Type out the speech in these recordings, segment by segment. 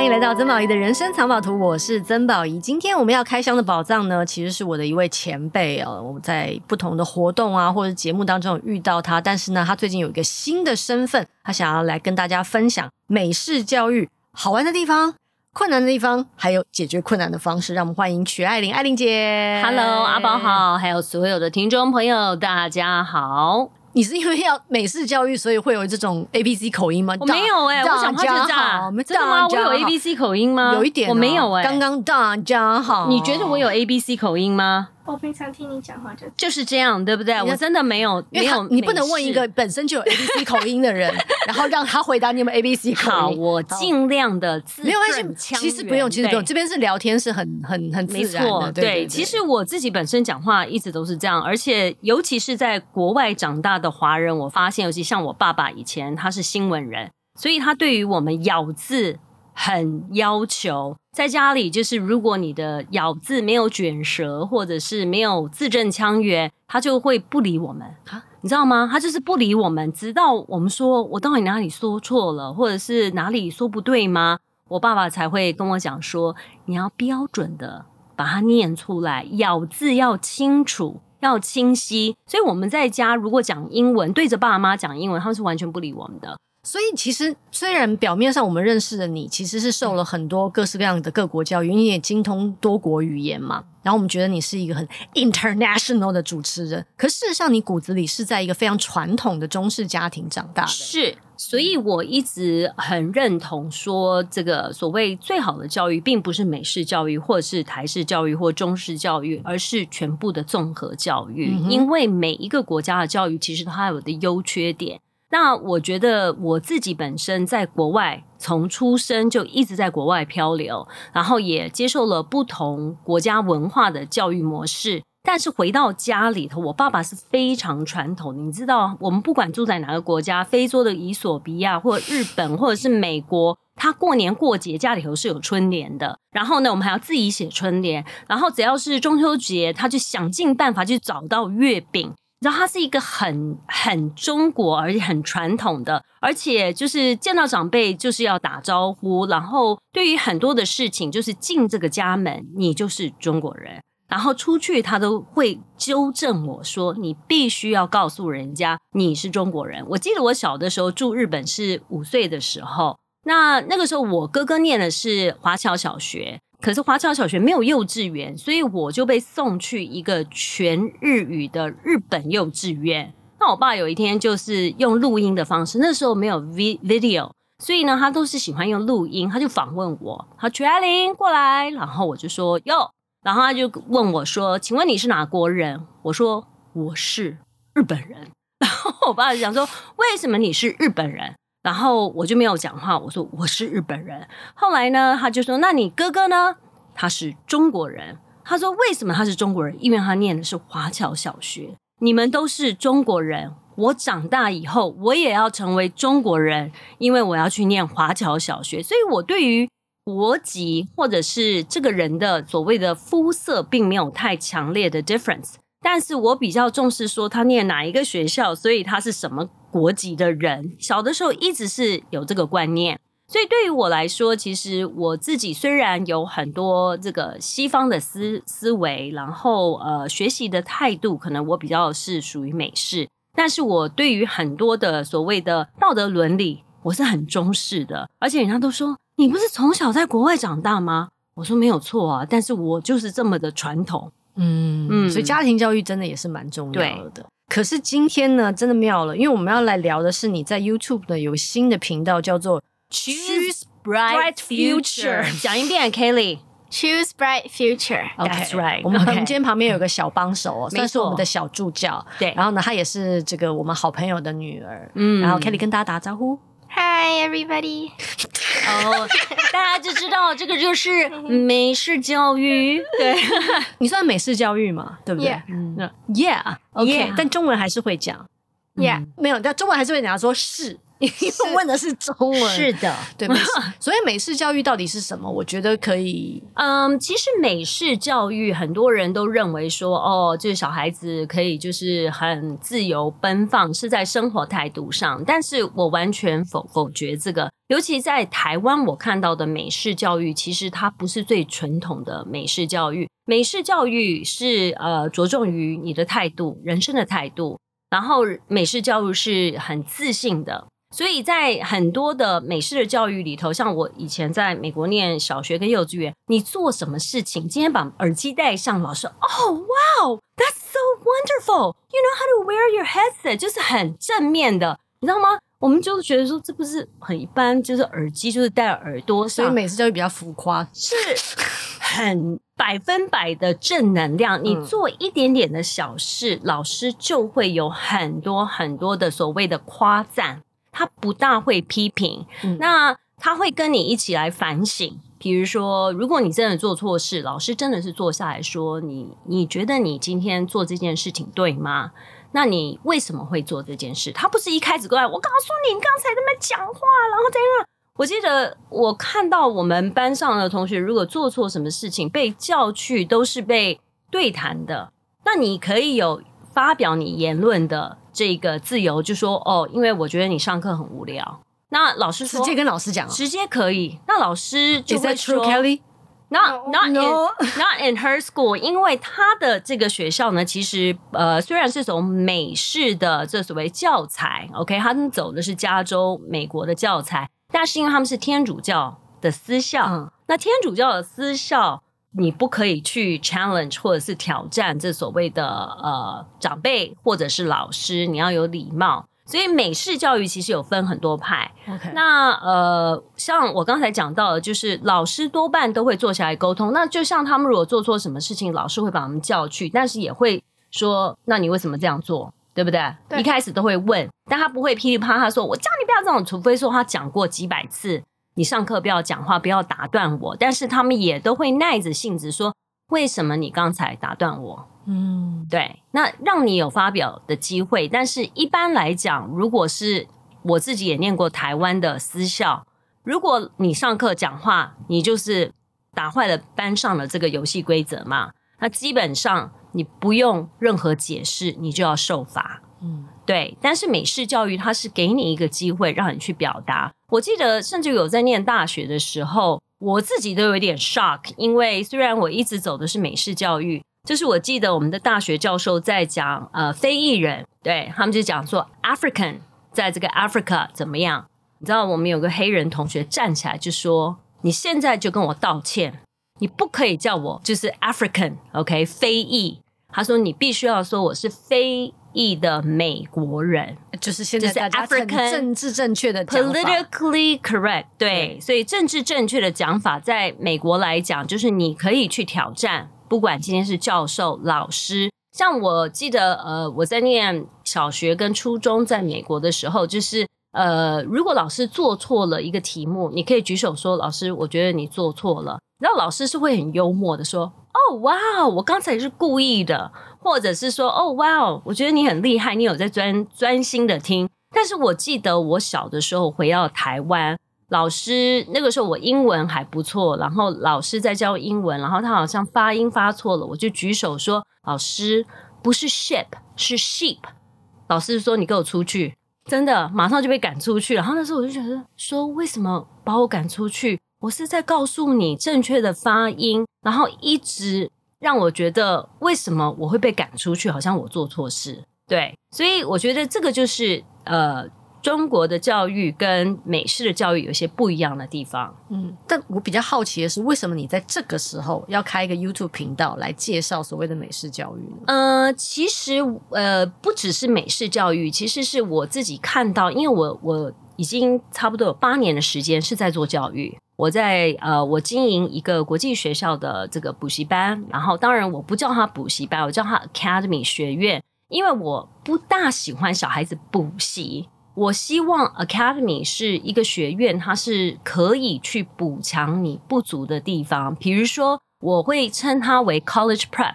欢迎来到曾宝仪的人生藏宝图，我是曾宝仪。今天我们要开箱的宝藏呢，其实是我的一位前辈哦。我们在不同的活动啊，或者节目当中有遇到他，但是呢，他最近有一个新的身份，他想要来跟大家分享美式教育好玩的地方、困难的地方，还有解决困难的方式。让我们欢迎曲爱玲，爱玲姐。Hello，阿宝好，还有所有的听众朋友，大家好。你是因为要美式教育，所以会有这种 A B C 口音吗？我没有哎、欸，我想他是这样，真的吗？我有 A B C 口音吗？有一点、哦，我没有哎、欸。刚刚大家好，你觉得我有 A B C 口音吗？我平常听你讲话就就是这样，对不对？我真的没有，没有。你不能问一个本身就有 A B C 口音的人，然后让他回答你有没有 A B C 口音。好，我尽量的字没有关系，其实不用，其实不用。这边是聊天，是很很很自然的。对，对，对，其实我自己本身讲话一直都是这样，而且尤其是在国外长大的华人，我发现，尤其像我爸爸以前他是新闻人，所以他对于我们咬字。很要求，在家里就是，如果你的咬字没有卷舌，或者是没有字正腔圆，他就会不理我们。你知道吗？他就是不理我们，直到我们说我到底哪里说错了，或者是哪里说不对吗？我爸爸才会跟我讲说，你要标准的把它念出来，咬字要清楚，要清晰。所以我们在家如果讲英文，对着爸妈讲英文，他们是完全不理我们的。所以其实，虽然表面上我们认识的你，其实是受了很多各式各样的各国教育，你也精通多国语言嘛。然后我们觉得你是一个很 international 的主持人，可事实上你骨子里是在一个非常传统的中式家庭长大的。是，所以我一直很认同说，这个所谓最好的教育，并不是美式教育，或者是台式教育，或中式教育，而是全部的综合教育。嗯、因为每一个国家的教育，其实它有的优缺点。那我觉得我自己本身在国外，从出生就一直在国外漂流，然后也接受了不同国家文化的教育模式。但是回到家里头，我爸爸是非常传统。你知道，我们不管住在哪个国家，非洲的伊索比亚，或者日本，或者是美国，他过年过节家里头是有春联的。然后呢，我们还要自己写春联。然后只要是中秋节，他就想尽办法去找到月饼。然后他是一个很很中国，而且很传统的，而且就是见到长辈就是要打招呼。然后对于很多的事情，就是进这个家门，你就是中国人。然后出去，他都会纠正我说：“你必须要告诉人家你是中国人。”我记得我小的时候住日本是五岁的时候，那那个时候我哥哥念的是华侨小学。可是华侨小学没有幼稚园，所以我就被送去一个全日语的日本幼稚园。那我爸有一天就是用录音的方式，那时候没有 v video，所以呢，他都是喜欢用录音。他就访问我，他曲爱玲过来，然后我就说哟，然后他就问我说：“请问你是哪国人？”我说：“我是日本人。”然后我爸就想说：“为什么你是日本人？”然后我就没有讲话，我说我是日本人。后来呢，他就说：“那你哥哥呢？他是中国人。”他说：“为什么他是中国人？因为他念的是华侨小学。你们都是中国人，我长大以后我也要成为中国人，因为我要去念华侨小学。所以我对于国籍或者是这个人的所谓的肤色，并没有太强烈的 difference。但是我比较重视说他念哪一个学校，所以他是什么。”国籍的人，小的时候一直是有这个观念，所以对于我来说，其实我自己虽然有很多这个西方的思思维，然后呃学习的态度，可能我比较是属于美式，但是我对于很多的所谓的道德伦理，我是很中式的。而且人家都说，你不是从小在国外长大吗？我说没有错啊，但是我就是这么的传统，嗯嗯，所以家庭教育真的也是蛮重要的。可是今天呢，真的妙了，因为我们要来聊的是你在 YouTube 的有新的频道，叫做 Choose Bright Future。讲一遍，Kelly。Choose Bright Future。That's right。我们今天旁边有个小帮手哦，算是我们的小助教。对。然后呢，她也是这个我们好朋友的女儿。嗯。然后 Kelly 跟大家打招呼。Hi everybody。哦，大家就知道这个就是美式教育。对，你算美式教育嘛？对不对？嗯，Yeah，OK，但中文还是会讲。Yeah，没有，但中文还是会讲说是 因为问的是中文。是的，对，美式。所以美式教育到底是什么？我觉得可以。嗯，其实美式教育很多人都认为说，哦，这个小孩子可以就是很自由奔放，是在生活态度上。但是我完全否否决这个。尤其在台湾，我看到的美式教育，其实它不是最传统的美式教育。美式教育是呃着重于你的态度、人生的态度。然后美式教育是很自信的，所以在很多的美式的教育里头，像我以前在美国念小学跟幼稚园，你做什么事情，今天把耳机戴上，老师哦，Wow，that's so wonderful，you know how to wear your headset，就是很正面的，你知道吗？我们就觉得说这不是很一般，就是耳机就是戴耳朵上，所以美式教育比较浮夸，是很。百分百的正能量，你做一点点的小事，嗯、老师就会有很多很多的所谓的夸赞，他不大会批评，嗯、那他会跟你一起来反省。比如说，如果你真的做错事，老师真的是坐下来说你，你觉得你今天做这件事情对吗？那你为什么会做这件事？他不是一开始过来，我告诉你，你刚才在那边讲话，然后怎样？我记得我看到我们班上的同学，如果做错什么事情被叫去，都是被对谈的。那你可以有发表你言论的这个自由，就说哦，因为我觉得你上课很无聊。那老师说直接跟老师讲，直接可以。那老师就会说 Kelly?，Not not No. in not in her school，因为他的这个学校呢，其实呃虽然是走美式的这所谓教材，OK，他们走的是加州美国的教材。但是因为他们是天主教的私校，嗯、那天主教的私校，你不可以去 challenge 或者是挑战这所谓的呃长辈或者是老师，你要有礼貌。所以美式教育其实有分很多派。Okay. 那呃，像我刚才讲到的，就是老师多半都会坐下来沟通。那就像他们如果做错什么事情，老师会把他们叫去，但是也会说：“那你为什么这样做？”对不对？对，一开始都会问，但他不会噼里啪啦说：“我叫你不要这种。”除非说他讲过几百次，你上课不要讲话，不要打断我。但是他们也都会耐着性子说：“为什么你刚才打断我？”嗯，对，那让你有发表的机会。但是一般来讲，如果是我自己也念过台湾的私校，如果你上课讲话，你就是打坏了班上的这个游戏规则嘛。那基本上。你不用任何解释，你就要受罚。嗯，对。但是美式教育它是给你一个机会，让你去表达。我记得甚至有在念大学的时候，我自己都有点 shock，因为虽然我一直走的是美式教育，就是我记得我们的大学教授在讲呃非裔人，对，他们就讲说 African 在这个 Africa 怎么样？你知道我们有个黑人同学站起来就说：“你现在就跟我道歉。”你不可以叫我就是 African，OK，、非裔。他说你必须要说我是非裔的美国人，就是现在大家 African 政治正确的，politically correct 对。对，所以政治正确的讲法，在美国来讲，就是你可以去挑战，不管今天是教授、老师。像我记得，呃，我在念小学跟初中在美国的时候，就是呃，如果老师做错了一个题目，你可以举手说，老师，我觉得你做错了。然后老师是会很幽默的说：“哦，哇，我刚才是故意的，或者是说，哦，哇哦，我觉得你很厉害，你有在专专心的听。”但是我记得我小的时候回到台湾，老师那个时候我英文还不错，然后老师在教英文，然后他好像发音发错了，我就举手说：“老师，不是 ship，是 sheep。”老师说：“你给我出去！”真的，马上就被赶出去。然后那时候我就觉得说：“为什么把我赶出去？”我是在告诉你正确的发音，然后一直让我觉得为什么我会被赶出去，好像我做错事。对，所以我觉得这个就是呃，中国的教育跟美式的教育有些不一样的地方。嗯，但我比较好奇的是，为什么你在这个时候要开一个 YouTube 频道来介绍所谓的美式教育呢？呃，其实呃，不只是美式教育，其实是我自己看到，因为我我已经差不多有八年的时间是在做教育。我在呃，我经营一个国际学校的这个补习班，然后当然我不叫它补习班，我叫它 Academy 学院，因为我不大喜欢小孩子补习。我希望 Academy 是一个学院，它是可以去补强你不足的地方。比如说，我会称它为 College Prep。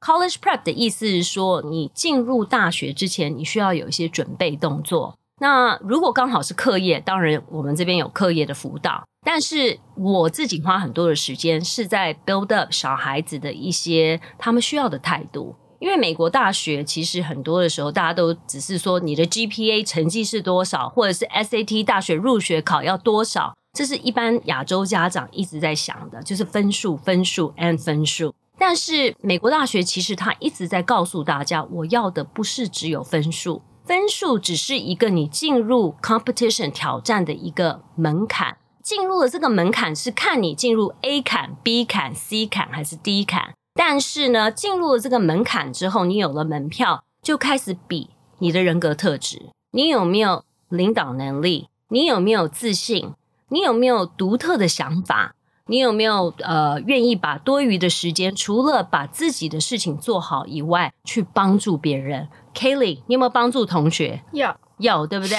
College Prep 的意思是说，你进入大学之前，你需要有一些准备动作。那如果刚好是课业，当然我们这边有课业的辅导。但是我自己花很多的时间是在 build up 小孩子的一些他们需要的态度。因为美国大学其实很多的时候，大家都只是说你的 GPA 成绩是多少，或者是 SAT 大学入学考要多少，这是一般亚洲家长一直在想的，就是分数、分数 and 分数。但是美国大学其实他一直在告诉大家，我要的不是只有分数，分数只是一个你进入 competition 挑战的一个门槛。进入了这个门槛是看你进入 A 坎、B 坎、C 坎还是 D 坎。但是呢，进入了这个门槛之后，你有了门票，就开始比你的人格特质，你有没有领导能力，你有没有自信，你有没有独特的想法。你有没有呃愿意把多余的时间，除了把自己的事情做好以外，去帮助别人？Kelly，你有没有帮助同学？有，有，对不对？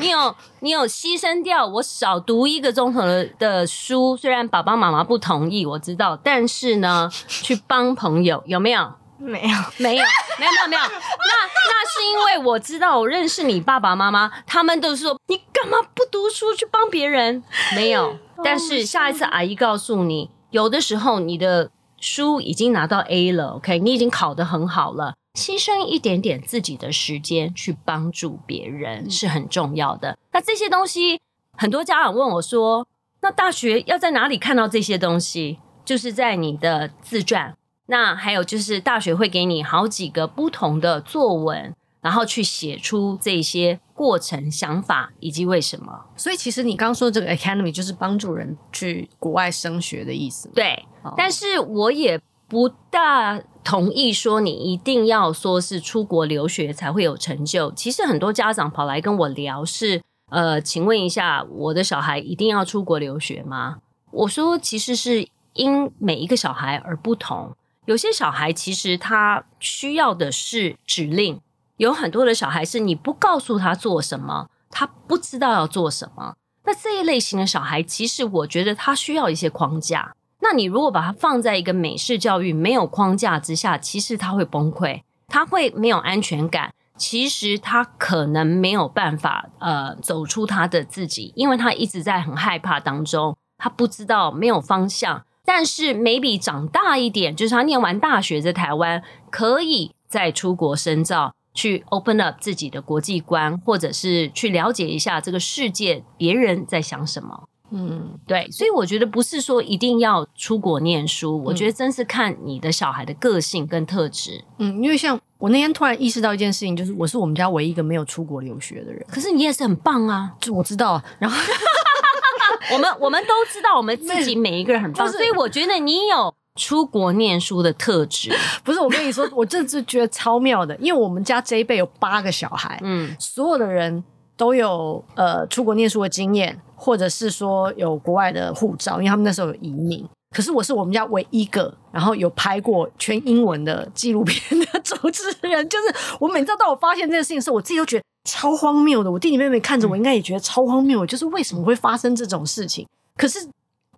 你有，你有牺牲掉我少读一个钟头的的书，虽然爸爸妈妈不同意，我知道，但是呢，去帮朋友有没有？没有，没有，没有，没有，没有。那那是因为我知道，我认识你爸爸妈妈，他们都说你干嘛不读书去帮别人？没有。但是下一次阿姨告诉你，有的时候你的书已经拿到 A 了，OK，你已经考得很好了，牺牲一点点自己的时间去帮助别人是很重要的。那这些东西，很多家长问我说，那大学要在哪里看到这些东西？就是在你的自传。那还有就是，大学会给你好几个不同的作文，然后去写出这些过程、想法以及为什么。所以，其实你刚刚说这个 academy 就是帮助人去国外升学的意思。对，哦、但是我也不大同意说你一定要说是出国留学才会有成就。其实很多家长跑来跟我聊是，呃，请问一下，我的小孩一定要出国留学吗？我说，其实是因每一个小孩而不同。有些小孩其实他需要的是指令，有很多的小孩是你不告诉他做什么，他不知道要做什么。那这一类型的小孩，其实我觉得他需要一些框架。那你如果把他放在一个美式教育没有框架之下，其实他会崩溃，他会没有安全感。其实他可能没有办法呃走出他的自己，因为他一直在很害怕当中，他不知道没有方向。但是，maybe 长大一点，就是他念完大学在台湾，可以再出国深造，去 open up 自己的国际观，或者是去了解一下这个世界别人在想什么。嗯，对，所以我觉得不是说一定要出国念书，我觉得真是看你的小孩的个性跟特质。嗯，因为像我那天突然意识到一件事情，就是我是我们家唯一一个没有出国留学的人。可是你也是很棒啊，就我知道，然后。我们我们都知道，我们自己每一个人很棒，所以我觉得你有出国念书的特质。不是，我跟你说，我这次觉得超妙的，因为我们家这一辈有八个小孩，嗯，所有的人都有呃出国念书的经验，或者是说有国外的护照，因为他们那时候有移民。可是我是我们家唯一一个，然后有拍过全英文的纪录片的主持人。就是我每次到我发现这件事情的时候，我自己都觉得。超荒谬的！我弟弟妹妹看着我，应该也觉得超荒谬。就是为什么会发生这种事情？可是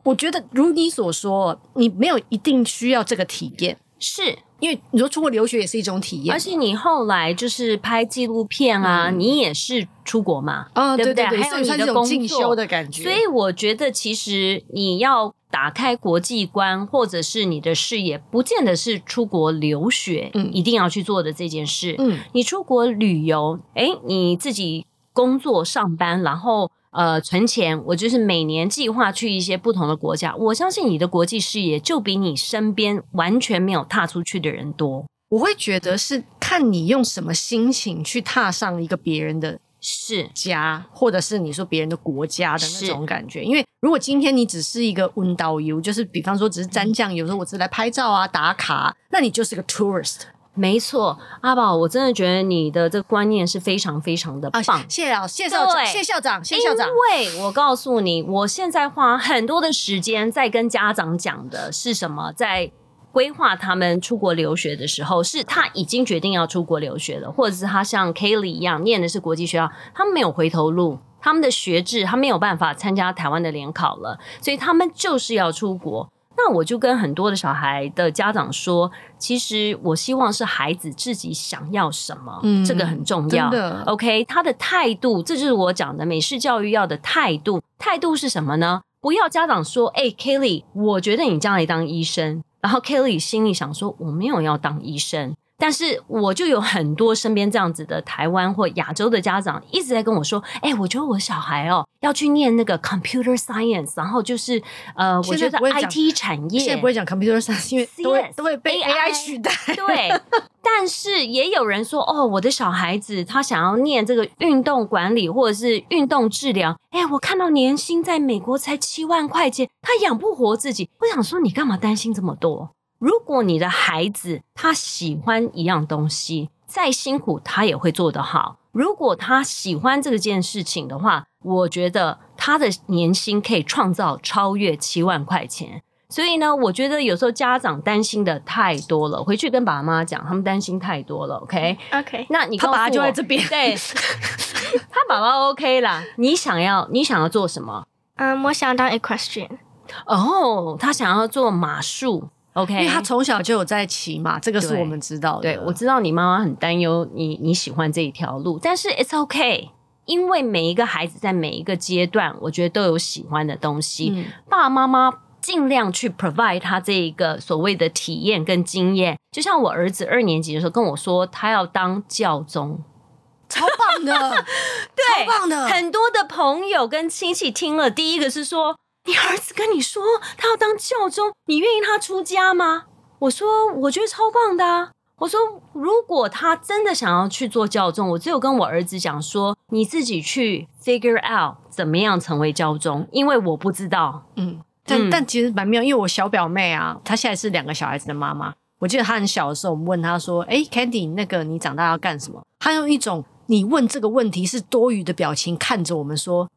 我觉得，如你所说，你没有一定需要这个体验，是因为你说出国留学也是一种体验，而且你后来就是拍纪录片啊，嗯、你也是出国嘛，啊、哦，对不对？对对对，还有你的工作进修的感觉。所以我觉得，其实你要。打开国际观，或者是你的视野，不见得是出国留学，嗯，一定要去做的这件事。嗯，你出国旅游，诶，你自己工作上班，然后呃存钱，我就是每年计划去一些不同的国家。我相信你的国际视野就比你身边完全没有踏出去的人多。我会觉得是看你用什么心情去踏上一个别人的。是家，或者是你说别人的国家的那种感觉。因为如果今天你只是一个温导游，就是比方说只是沾酱油，有时候我只是来拍照啊打卡，那你就是个 tourist。没错，阿宝，我真的觉得你的这个观念是非常非常的棒。啊、谢谢谢校长，谢校长，谢校长。因为我告诉你，我现在花很多的时间在跟家长讲的是什么，在。规划他们出国留学的时候，是他已经决定要出国留学了，或者是他像 Kelly 一样念的是国际学校，他们没有回头路，他们的学制他没有办法参加台湾的联考了，所以他们就是要出国。那我就跟很多的小孩的家长说，其实我希望是孩子自己想要什么，嗯，这个很重要。，OK，他的态度，这就是我讲的美式教育要的态度。态度是什么呢？不要家长说，哎，Kelly，我觉得你将来当医生，然后 Kelly 心里想说，我没有要当医生。但是我就有很多身边这样子的台湾或亚洲的家长一直在跟我说，哎、欸，我觉得我小孩哦要去念那个 computer science，然后就是呃，我觉得 IT 产业现在不会讲 computer science，因为都会都会被 AI 取代。对，但是也有人说，哦，我的小孩子他想要念这个运动管理或者是运动治疗，哎、欸，我看到年薪在美国才七万块钱，他养不活自己。我想说，你干嘛担心这么多？如果你的孩子他喜欢一样东西，再辛苦他也会做得好。如果他喜欢这件事情的话，我觉得他的年薪可以创造超越七万块钱。所以呢，我觉得有时候家长担心的太多了，回去跟爸妈讲，他们担心太多了。OK，OK，Okay? 那你他爸爸就在这边，对，他爸爸 OK 啦。你想要你想要做什么？嗯，um, 我想当 equestrian。哦，他想要做马术。OK，因为他从小就有在骑马，这个是我们知道的。对，我知道你妈妈很担忧你你喜欢这一条路，但是 It's OK，因为每一个孩子在每一个阶段，我觉得都有喜欢的东西。嗯、爸爸妈妈尽量去 provide 他这一个所谓的体验跟经验。就像我儿子二年级的时候跟我说，他要当教宗，超棒的，对，超棒的。很多的朋友跟亲戚听了，第一个是说。你儿子跟你说他要当教宗，你愿意他出家吗？我说我觉得超棒的啊。我说如果他真的想要去做教宗，我只有跟我儿子讲说，你自己去 figure out 怎么样成为教宗，因为我不知道。嗯，但、嗯、但其实蛮妙，因为我小表妹啊，她现在是两个小孩子的妈妈。我记得她很小的时候，我们问她说：“哎，Candy，那个你长大要干什么？”她用一种你问这个问题是多余的表情看着我们说：“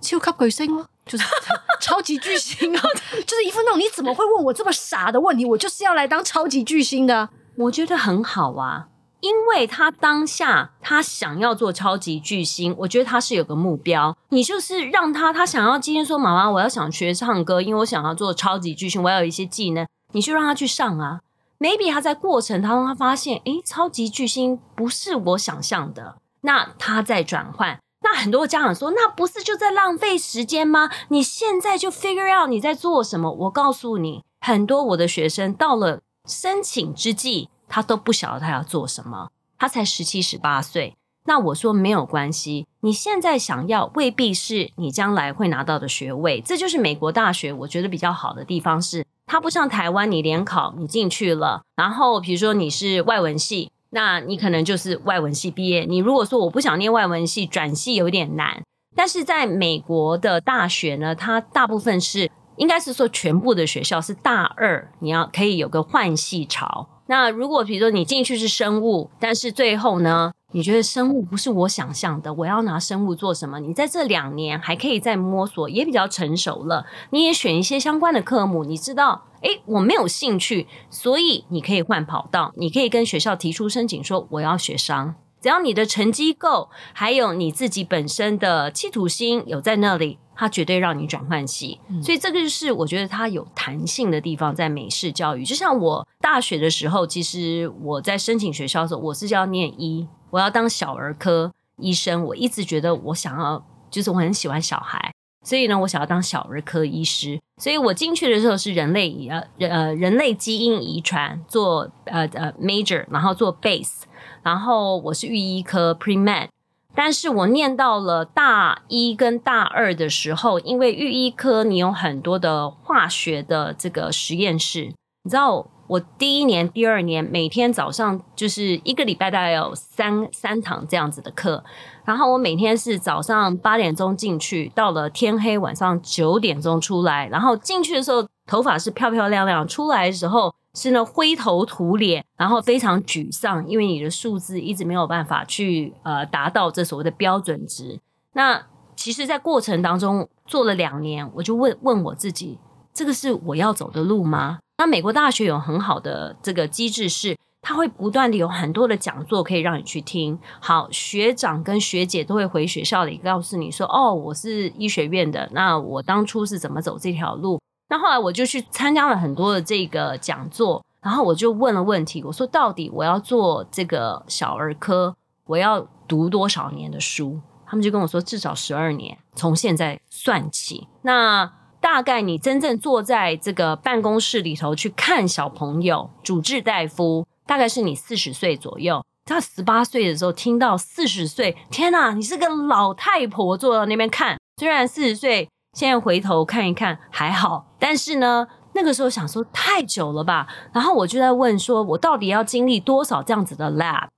超级巨星吗？”就是 超级巨星啊，就是一副那种你怎么会问我这么傻的问题？我就是要来当超级巨星的。我觉得很好啊，因为他当下他想要做超级巨星，我觉得他是有个目标。你就是让他，他想要今天说妈妈，我要想学唱歌，因为我想要做超级巨星，我要有一些技能，你就让他去上啊。Maybe 他在过程当中他发现，诶，超级巨星不是我想象的，那他在转换。那很多家长说，那不是就在浪费时间吗？你现在就 figure out 你在做什么。我告诉你，很多我的学生到了申请之际，他都不晓得他要做什么。他才十七、十八岁。那我说没有关系，你现在想要未必是你将来会拿到的学位。这就是美国大学，我觉得比较好的地方是，它不像台湾，你联考你进去了，然后比如说你是外文系。那你可能就是外文系毕业。你如果说我不想念外文系，转系有点难。但是在美国的大学呢，它大部分是应该是说全部的学校是大二，你要可以有个换系潮。那如果比如说你进去是生物，但是最后呢，你觉得生物不是我想象的，我要拿生物做什么？你在这两年还可以再摸索，也比较成熟了。你也选一些相关的科目，你知道。诶，我没有兴趣，所以你可以换跑道，你可以跟学校提出申请，说我要学商。只要你的成绩够，还有你自己本身的企图心有在那里，他绝对让你转换系。嗯、所以这个就是我觉得它有弹性的地方，在美式教育。就像我大学的时候，其实我在申请学校的时候，我是要念医，我要当小儿科医生。我一直觉得我想要，就是我很喜欢小孩。所以呢，我想要当小儿科医师，所以我进去的时候是人类呃呃人类基因遗传做呃呃 major，然后做 base，然后我是育医科 pre-med，但是我念到了大一跟大二的时候，因为预医科你有很多的化学的这个实验室，你知道。我第一年、第二年每天早上就是一个礼拜大概有三三堂这样子的课，然后我每天是早上八点钟进去，到了天黑晚上九点钟出来，然后进去的时候头发是漂漂亮亮，出来的时候是呢灰头土脸，然后非常沮丧，因为你的数字一直没有办法去呃达到这所谓的标准值。那其实，在过程当中做了两年，我就问问我自己，这个是我要走的路吗？那美国大学有很好的这个机制，是它会不断的有很多的讲座可以让你去听。好，学长跟学姐都会回学校里告诉你说：“哦，我是医学院的，那我当初是怎么走这条路？那后来我就去参加了很多的这个讲座，然后我就问了问题，我说到底我要做这个小儿科，我要读多少年的书？他们就跟我说至少十二年，从现在算起。那大概你真正坐在这个办公室里头去看小朋友，主治大夫，大概是你四十岁左右。他十八岁的时候听到四十岁，天哪，你是个老太婆坐在那边看。虽然四十岁。现在回头看一看还好，但是呢，那个时候想说太久了吧，然后我就在问说，我到底要经历多少这样子的 lab？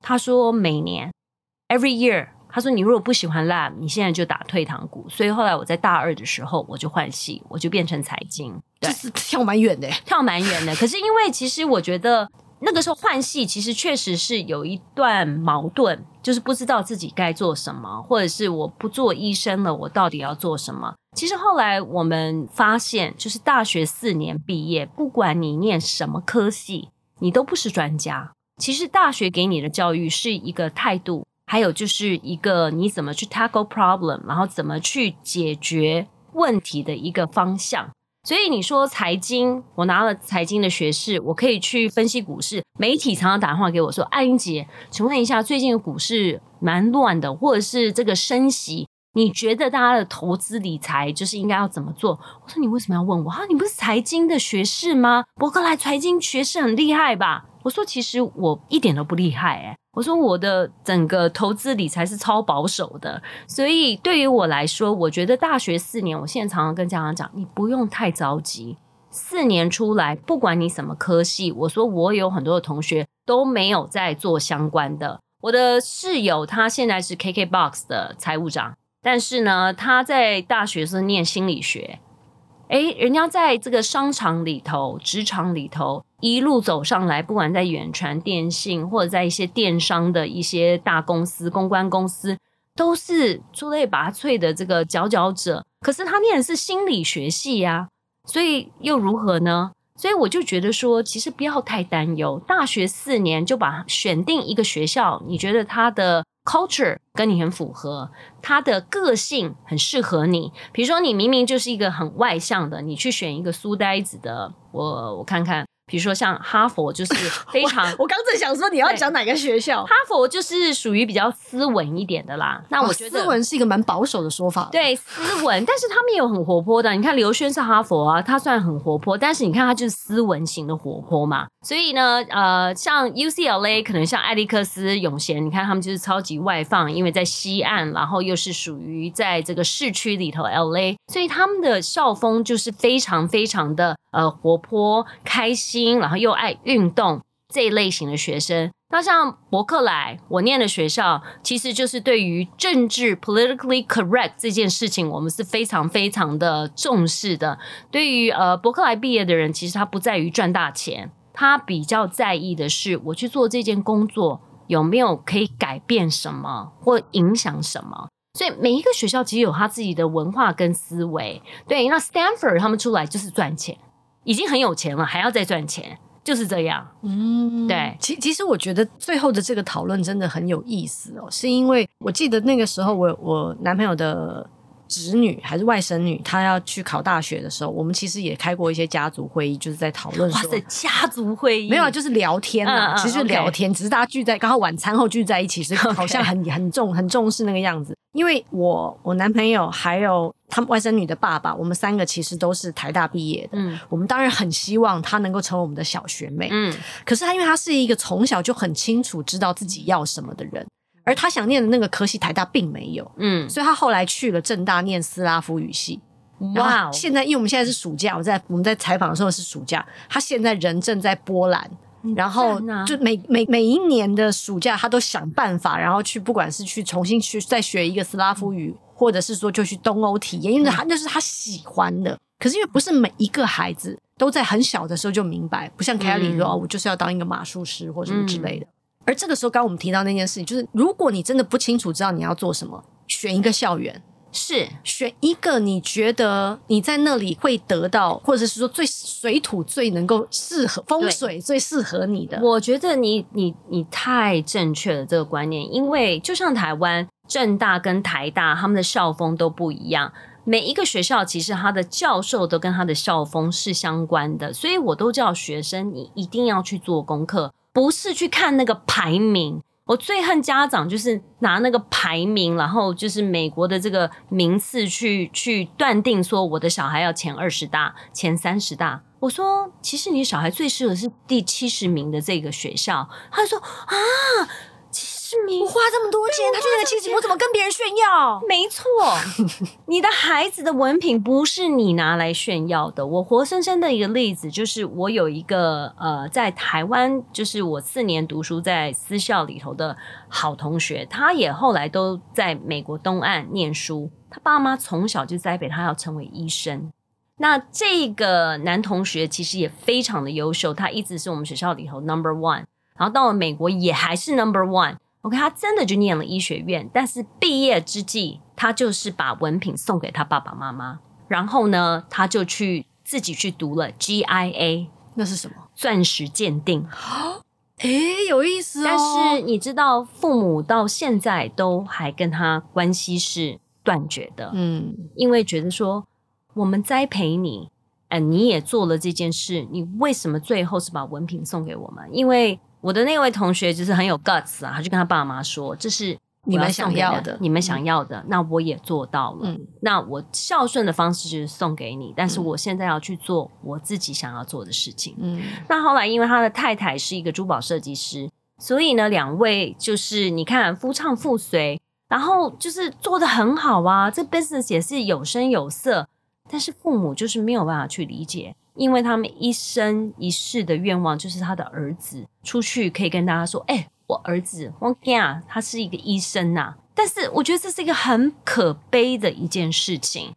他说每年，every year。他说你如果不喜欢 lab，你现在就打退堂鼓。所以后来我在大二的时候，我就换系，我就变成财经，对，就是跳蛮远的，跳蛮远的。可是因为其实我觉得。那个时候换系其实确实是有一段矛盾，就是不知道自己该做什么，或者是我不做医生了，我到底要做什么？其实后来我们发现，就是大学四年毕业，不管你念什么科系，你都不是专家。其实大学给你的教育是一个态度，还有就是一个你怎么去 tackle problem，然后怎么去解决问题的一个方向。所以你说财经，我拿了财经的学士，我可以去分析股市。媒体常常打电话给我说：“安英姐，请问一下，最近的股市蛮乱的，或者是这个升息，你觉得大家的投资理财就是应该要怎么做？”我说：“你为什么要问我？啊，你不是财经的学士吗？伯克莱财经学士很厉害吧？”我说：“其实我一点都不厉害，欸，诶我说我的整个投资理财是超保守的，所以对于我来说，我觉得大学四年，我现在常常跟家长讲，你不用太着急。四年出来，不管你什么科系，我说我有很多的同学都没有在做相关的。我的室友他现在是 KKBOX 的财务长，但是呢，他在大学是念心理学。诶，人家在这个商场里头、职场里头一路走上来，不管在远传电信或者在一些电商的一些大公司、公关公司，都是出类拔萃的这个佼佼者。可是他念的是心理学系呀，所以又如何呢？所以我就觉得说，其实不要太担忧，大学四年就把选定一个学校，你觉得他的。Culture 跟你很符合，他的个性很适合你。比如说，你明明就是一个很外向的，你去选一个书呆子的，我我看看。比如说像哈佛就是 非常，我刚正想说你要讲哪个学校，哈佛就是属于比较斯文一点的啦。那我觉得、哦、斯文是一个蛮保守的说法，对，斯文，但是他们也有很活泼的。你看刘轩是哈佛啊，他虽然很活泼，但是你看他就是斯文型的活泼嘛。所以呢，呃，像 UCLA 可能像艾利克斯、永贤，你看他们就是超级外放，因为在西岸，然后又是属于在这个市区里头 LA，所以他们的校风就是非常非常的呃活泼开心。然后又爱运动这一类型的学生，那像伯克莱，我念的学校其实就是对于政治 （politically correct） 这件事情，我们是非常非常的重视的。对于呃伯克莱毕业的人，其实他不在于赚大钱，他比较在意的是我去做这件工作有没有可以改变什么或影响什么。所以每一个学校其实有他自己的文化跟思维。对，那 Stanford 他们出来就是赚钱。已经很有钱了，还要再赚钱，就是这样。嗯，对。其其实我觉得最后的这个讨论真的很有意思哦，是因为我记得那个时候我，我我男朋友的侄女还是外甥女，她要去考大学的时候，我们其实也开过一些家族会议，就是在讨论说。哇塞，家族会议没有啊，就是聊天啊，嗯嗯，其实就聊天，okay. 只是大家聚在刚好晚餐后聚在一起，所以 好像很、很重很重视那个样子。因为我我男朋友还有他们外甥女的爸爸，我们三个其实都是台大毕业的。嗯，我们当然很希望他能够成为我们的小学妹。嗯，可是他因为他是一个从小就很清楚知道自己要什么的人，而他想念的那个科系台大并没有。嗯，所以他后来去了正大念斯拉夫语系。哇，现在因为我们现在是暑假，我在我们在采访的时候是暑假，他现在人正在波兰。然后就每每每一年的暑假，他都想办法，然后去不管是去重新去再学一个斯拉夫语，或者是说就去东欧体验，因为他那是他喜欢的。可是因为不是每一个孩子都在很小的时候就明白，不像 Kelly 说，我就是要当一个马术师或什么之类的。而这个时候，刚刚我们提到那件事情，就是如果你真的不清楚知道你要做什么，选一个校园。是选一个你觉得你在那里会得到，或者是说最水土最能够适合风水最适合你的。我觉得你你你太正确了这个观念，因为就像台湾正大跟台大他们的校风都不一样。每一个学校其实他的教授都跟他的校风是相关的，所以我都叫学生，你一定要去做功课，不是去看那个排名。我最恨家长就是拿那个排名，然后就是美国的这个名次去去断定说我的小孩要前二十大、前三十大。我说，其实你小孩最适合是第七十名的这个学校。他说啊。我花这么多钱，他去那个气质，我怎么跟别人炫耀？没错，你的孩子的文凭不是你拿来炫耀的。我活生生的一个例子就是，我有一个呃，在台湾，就是我四年读书在私校里头的好同学，他也后来都在美国东岸念书。他爸妈从小就栽培他要成为医生。那这个男同学其实也非常的优秀，他一直是我们学校里头 number one，然后到了美国也还是 number one。OK，他真的就念了医学院，但是毕业之际，他就是把文凭送给他爸爸妈妈，然后呢，他就去自己去读了 GIA，那是什么？钻石鉴定。诶，有意思哦。但是你知道，父母到现在都还跟他关系是断绝的，嗯，因为觉得说我们栽培你，呃，你也做了这件事，你为什么最后是把文凭送给我们？因为我的那位同学就是很有 guts 啊，他就跟他爸妈说：“这是你们想要的，你们想要的，嗯、那我也做到了。嗯、那我孝顺的方式就是送给你，但是我现在要去做我自己想要做的事情。嗯，那后来因为他的太太是一个珠宝设计师，所以呢，两位就是你看夫唱妇随，然后就是做的很好啊，这 business 也是有声有色，但是父母就是没有办法去理解。”因为他们一生一世的愿望就是他的儿子出去可以跟大家说：“哎、我儿子汪天啊，他是一个医生呐、”但是我觉得这是一个很可悲的一件事情，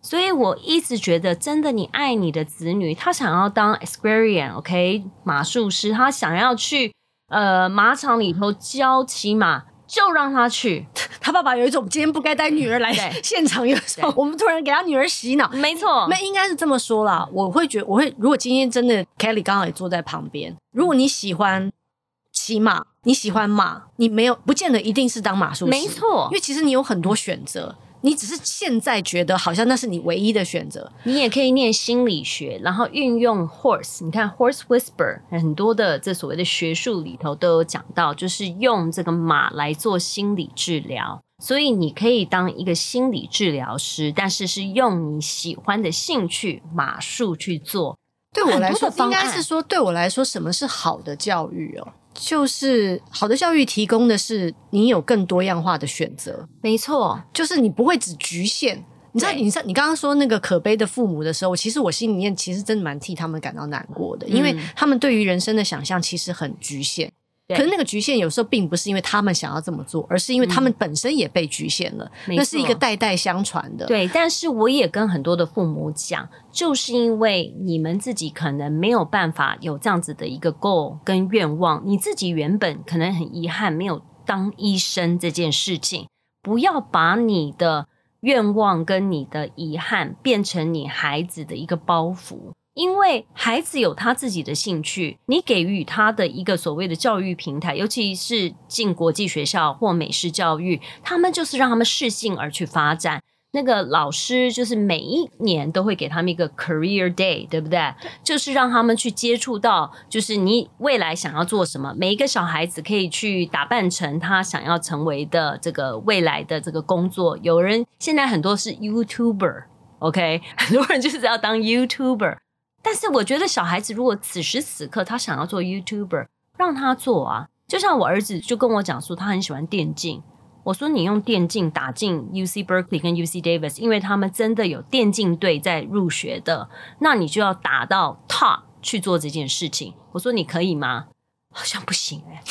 所以我一直觉得，真的，你爱你的子女，他想要当 equestrian，OK，马术师，他想要去呃马场里头教骑马。就让他去，他爸爸有一种今天不该带女儿来 现场，有时候我们突然给他女儿洗脑，没错，那应该是这么说啦。我会觉得，我会如果今天真的 Kelly 刚好也坐在旁边，如果你喜欢骑马，你喜欢马，你没有不见得一定是当马术师，没错，因为其实你有很多选择。你只是现在觉得好像那是你唯一的选择，你也可以念心理学，然后运用 horse。你看 horse whisper 很多的这所谓的学术里头都有讲到，就是用这个马来做心理治疗。所以你可以当一个心理治疗师，但是是用你喜欢的兴趣马术去做。对我来说，应该是说对我来说，什么是好的教育哦？就是好的教育提供的是你有更多样化的选择，没错，就是你不会只局限。你知道，你知道，你刚刚说那个可悲的父母的时候，其实我心里面其实真的蛮替他们感到难过的，因为他们对于人生的想象其实很局限。可是那个局限有时候并不是因为他们想要这么做，而是因为他们本身也被局限了。嗯、那是一个代代相传的。对，但是我也跟很多的父母讲，就是因为你们自己可能没有办法有这样子的一个 goal 跟愿望，你自己原本可能很遗憾没有当医生这件事情，不要把你的愿望跟你的遗憾变成你孩子的一个包袱。因为孩子有他自己的兴趣，你给予他的一个所谓的教育平台，尤其是进国际学校或美式教育，他们就是让他们适性而去发展。那个老师就是每一年都会给他们一个 career day，对不对？就是让他们去接触到，就是你未来想要做什么。每一个小孩子可以去打扮成他想要成为的这个未来的这个工作。有人现在很多是 YouTuber，OK，很多人就是要当 YouTuber。但是我觉得小孩子如果此时此刻他想要做 YouTuber，让他做啊。就像我儿子就跟我讲说，他很喜欢电竞。我说你用电竞打进 UC Berkeley 跟 UC Davis，因为他们真的有电竞队在入学的，那你就要打到 Top 去做这件事情。我说你可以吗？好像不行哎、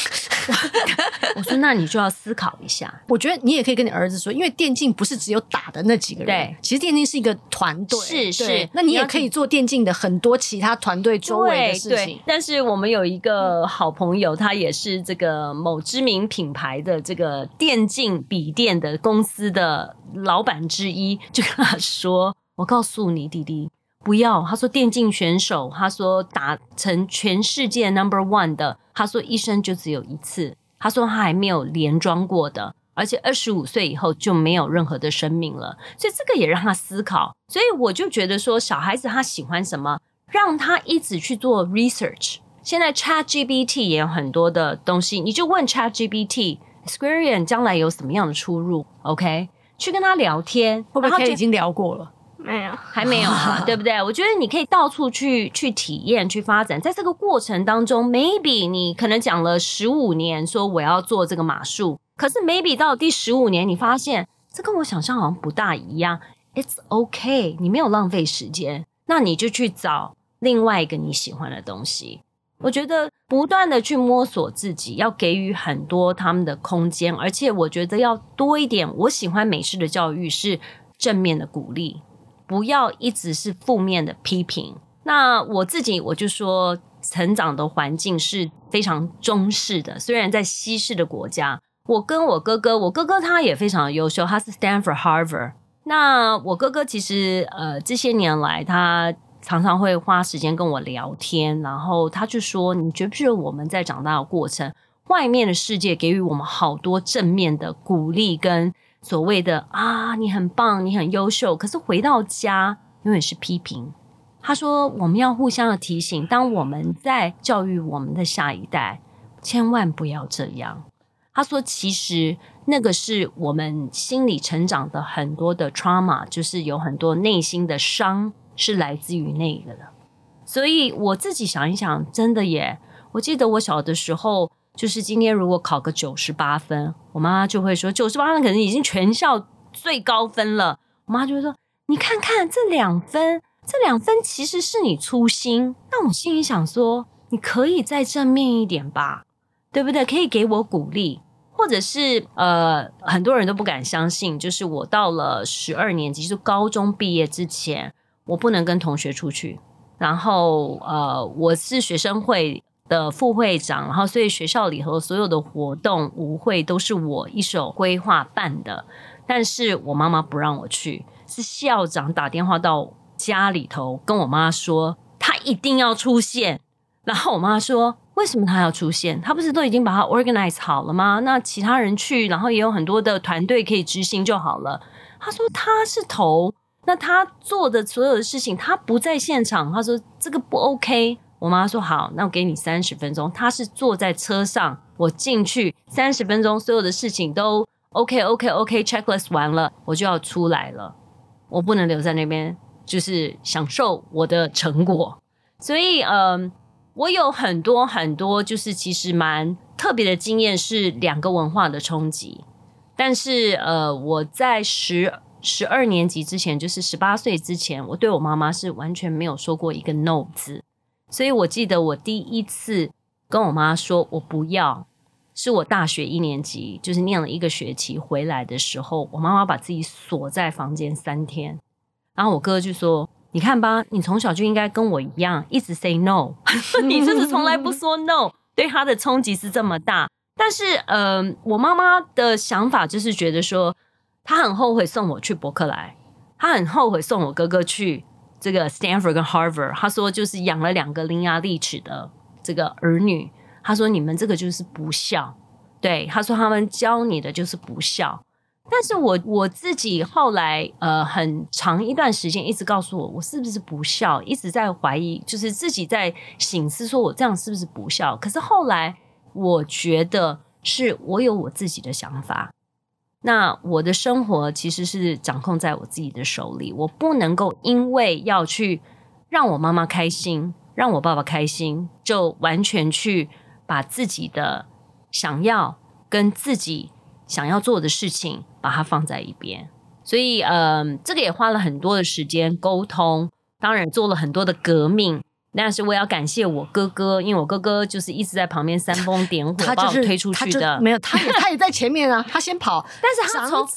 我说，那你就要思考一下。我觉得你也可以跟你儿子说，因为电竞不是只有打的那几个人，对，其实电竞是一个团队，是是。那你也可以做电竞的很多其他团队周围的事情。对，对。但是我们有一个好朋友，他也是这个某知名品牌的这个电竞笔电的公司的老板之一，就跟他说：“我告诉你，弟弟。”不要，他说电竞选手，他说打成全世界 number one 的，他说一生就只有一次，他说他还没有连装过的，而且二十五岁以后就没有任何的生命了，所以这个也让他思考。所以我就觉得说，小孩子他喜欢什么，让他一直去做 research。现在 ChatGPT 也有很多的东西，你就问 Chat GPT，Squarian 将来有什么样的出入？OK，去跟他聊天，会不会他已经聊过了？没有，还没有啊，对不对？我觉得你可以到处去去体验、去发展，在这个过程当中，maybe 你可能讲了十五年，说我要做这个马术。可是，maybe 到第十五年，你发现这跟我想象好像不大一样。It's okay，你没有浪费时间，那你就去找另外一个你喜欢的东西。我觉得不断的去摸索自己，要给予很多他们的空间，而且我觉得要多一点。我喜欢美式的教育是正面的鼓励，不要一直是负面的批评。那我自己我就说，成长的环境是非常中式的，虽然在西式的国家。我跟我哥哥，我哥哥他也非常优秀，他是 Stanford、Harvard。那我哥哥其实呃这些年来，他常常会花时间跟我聊天，然后他就说：“你觉不觉得我们在长大的过程，外面的世界给予我们好多正面的鼓励跟所谓的啊你很棒，你很优秀，可是回到家永远是批评。”他说：“我们要互相的提醒，当我们在教育我们的下一代，千万不要这样。”他说：“其实那个是我们心理成长的很多的 trauma，就是有很多内心的伤是来自于那个的。所以我自己想一想，真的耶！我记得我小的时候，就是今天如果考个九十八分，我妈妈就会说九十八分可能已经全校最高分了。我妈就会说：你看看这两分，这两分其实是你粗心。那我心里想说，你可以再正面一点吧。”对不对？可以给我鼓励，或者是呃，很多人都不敢相信，就是我到了十二年级，就高中毕业之前，我不能跟同学出去。然后呃，我是学生会的副会长，然后所以学校里头所有的活动舞会都是我一手规划办的。但是我妈妈不让我去，是校长打电话到家里头跟我妈说，他一定要出现。然后我妈说。为什么他要出现？他不是都已经把他 organize 好了吗？那其他人去，然后也有很多的团队可以执行就好了。他说他是头，那他做的所有的事情，他不在现场。他说这个不 OK。我妈说好，那我给你三十分钟。她是坐在车上，我进去三十分钟，所有的事情都 OK OK OK checklist 完了，我就要出来了。我不能留在那边，就是享受我的成果。所以，嗯。我有很多很多，就是其实蛮特别的经验，是两个文化的冲击。但是，呃，我在十十二年级之前，就是十八岁之前，我对我妈妈是完全没有说过一个 no 字。所以我记得我第一次跟我妈说我不要，是我大学一年级，就是念了一个学期回来的时候，我妈妈把自己锁在房间三天，然后我哥就说。你看吧，你从小就应该跟我一样，一直 say no。你就是从来不说 no，对他的冲击是这么大。但是，嗯、我妈妈的想法就是觉得说，她很后悔送我去伯克莱，她很后悔送我哥哥去这个 Stanford 跟 Harvard。他说，就是养了两个伶牙俐齿的这个儿女。他说，你们这个就是不孝。对，他说他们教你的就是不孝。但是我我自己后来呃很长一段时间一直告诉我，我是不是不孝，一直在怀疑，就是自己在醒思，说我这样是不是不孝？可是后来我觉得是我有我自己的想法，那我的生活其实是掌控在我自己的手里，我不能够因为要去让我妈妈开心，让我爸爸开心，就完全去把自己的想要跟自己想要做的事情，把它放在一边，所以，嗯、这个也花了很多的时间沟通，当然做了很多的革命。但是我要感谢我哥哥，因为我哥哥就是一直在旁边煽风点火，他就是、把我推出去的。没有，他也他也在前面啊，他先跑。但是他从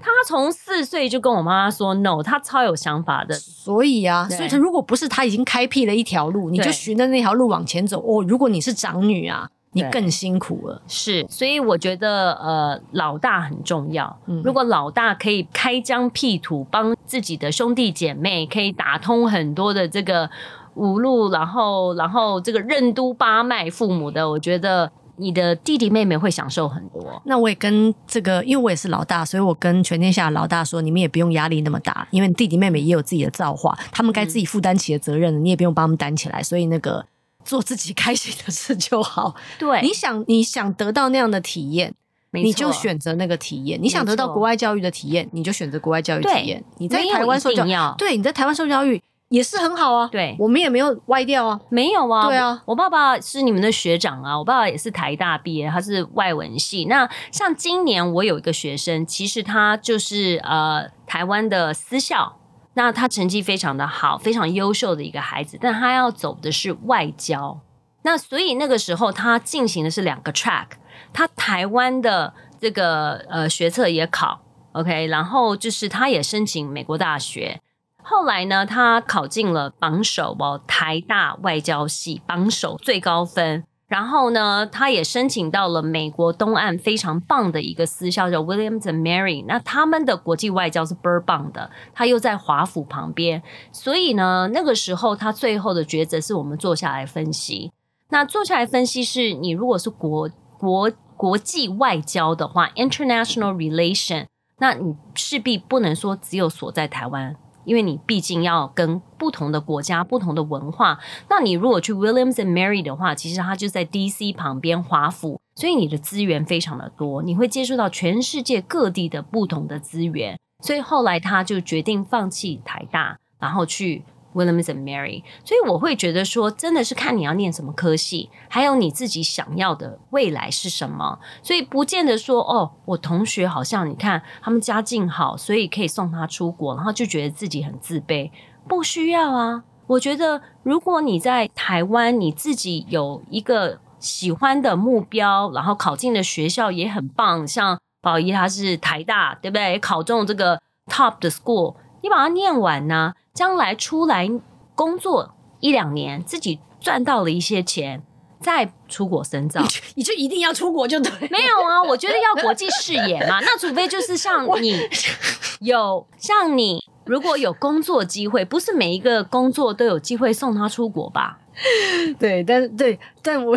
他从四岁就跟我妈妈说 no，他超有想法的。所以啊，所以他如果不是他已经开辟了一条路，你就循着那条路往前走。哦，如果你是长女啊。你更辛苦了，是，所以我觉得呃，老大很重要。嗯，如果老大可以开疆辟土，帮自己的兄弟姐妹可以打通很多的这个五路，然后然后这个任督八脉，父母的，我觉得你的弟弟妹妹会享受很多。那我也跟这个，因为我也是老大，所以我跟全天下的老大说，你们也不用压力那么大，因为你弟弟妹妹也有自己的造化，他们该自己负担起的责任，嗯、你也不用帮他们担起来。所以那个做自己开心的事就好。对，你想你想得到那样的体验，你就选择那个体验。你想得到国外教育的体验，你就选择国外教育体验。你在台湾受教育，对，你在台湾受教育。也是很好啊，对，我们也没有歪掉啊，没有啊，对啊，我爸爸是你们的学长啊，我爸爸也是台大毕业，他是外文系。那像今年我有一个学生，其实他就是呃台湾的私校，那他成绩非常的好，非常优秀的一个孩子，但他要走的是外交，那所以那个时候他进行的是两个 track，他台湾的这个呃学测也考，OK，然后就是他也申请美国大学。后来呢，他考进了榜首哦，台大外交系榜首最高分。然后呢，他也申请到了美国东岸非常棒的一个私校，叫 Williams and Mary。那他们的国际外交是倍儿棒的。他又在华府旁边，所以呢，那个时候他最后的抉择是我们坐下来分析。那坐下来分析是，你如果是国国国际外交的话，International Relation，那你势必不能说只有锁在台湾。因为你毕竟要跟不同的国家、不同的文化，那你如果去 Williams and Mary 的话，其实它就在 DC 旁边华府，所以你的资源非常的多，你会接触到全世界各地的不同的资源，所以后来他就决定放弃台大，然后去。Williams and Mary，所以我会觉得说，真的是看你要念什么科系，还有你自己想要的未来是什么。所以不见得说，哦，我同学好像你看他们家境好，所以可以送他出国，然后就觉得自己很自卑。不需要啊，我觉得如果你在台湾，你自己有一个喜欢的目标，然后考进的学校也很棒，像宝仪他是台大，对不对？考中这个 top 的 school，你把它念完呢、将来出来工作一两年，自己赚到了一些钱，再出国深造，你就一定要出国就对？没有啊，我觉得要国际视野嘛。那除非就是像你有像你，如果有工作机会，不是每一个工作都有机会送他出国吧？对，但是对，但我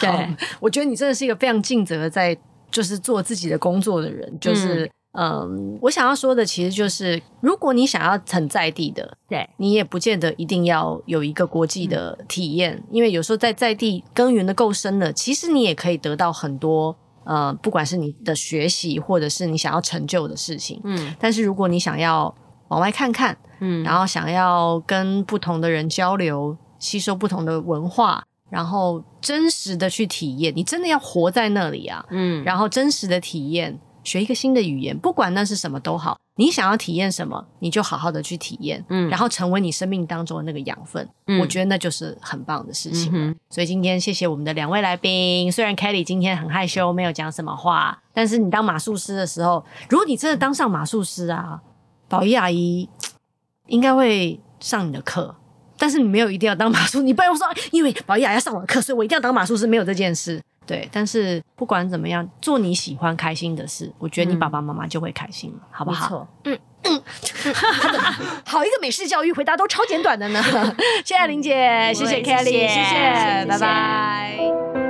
对，我觉得你真的是一个非常尽责在就是做自己的工作的人，就是。嗯。嗯，我想要说的其实就是，如果你想要很在地的，对，你也不见得一定要有一个国际的体验，嗯、因为有时候在在地耕耘的够深了，其实你也可以得到很多，呃，不管是你的学习或者是你想要成就的事情，嗯。但是如果你想要往外看看，嗯，然后想要跟不同的人交流，吸收不同的文化，然后真实的去体验，你真的要活在那里啊，嗯，然后真实的体验。学一个新的语言，不管那是什么都好。你想要体验什么，你就好好的去体验，嗯，然后成为你生命当中的那个养分。嗯，我觉得那就是很棒的事情。嗯。所以今天谢谢我们的两位来宾。虽然 Kelly 今天很害羞，没有讲什么话，但是你当马术师的时候，如果你真的当上马术师啊，宝仪阿姨应该会上你的课。但是你没有一定要当马术，你不要说因为宝仪阿姨要上我的课，所以我一定要当马术师，没有这件事。对，但是不管怎么样，做你喜欢、开心的事，我觉得你爸爸妈妈就会开心，嗯、好不好？嗯嗯，好一个美式教育回答都超简短的呢。谢谢林姐，谢谢 Kelly，谢谢，拜拜。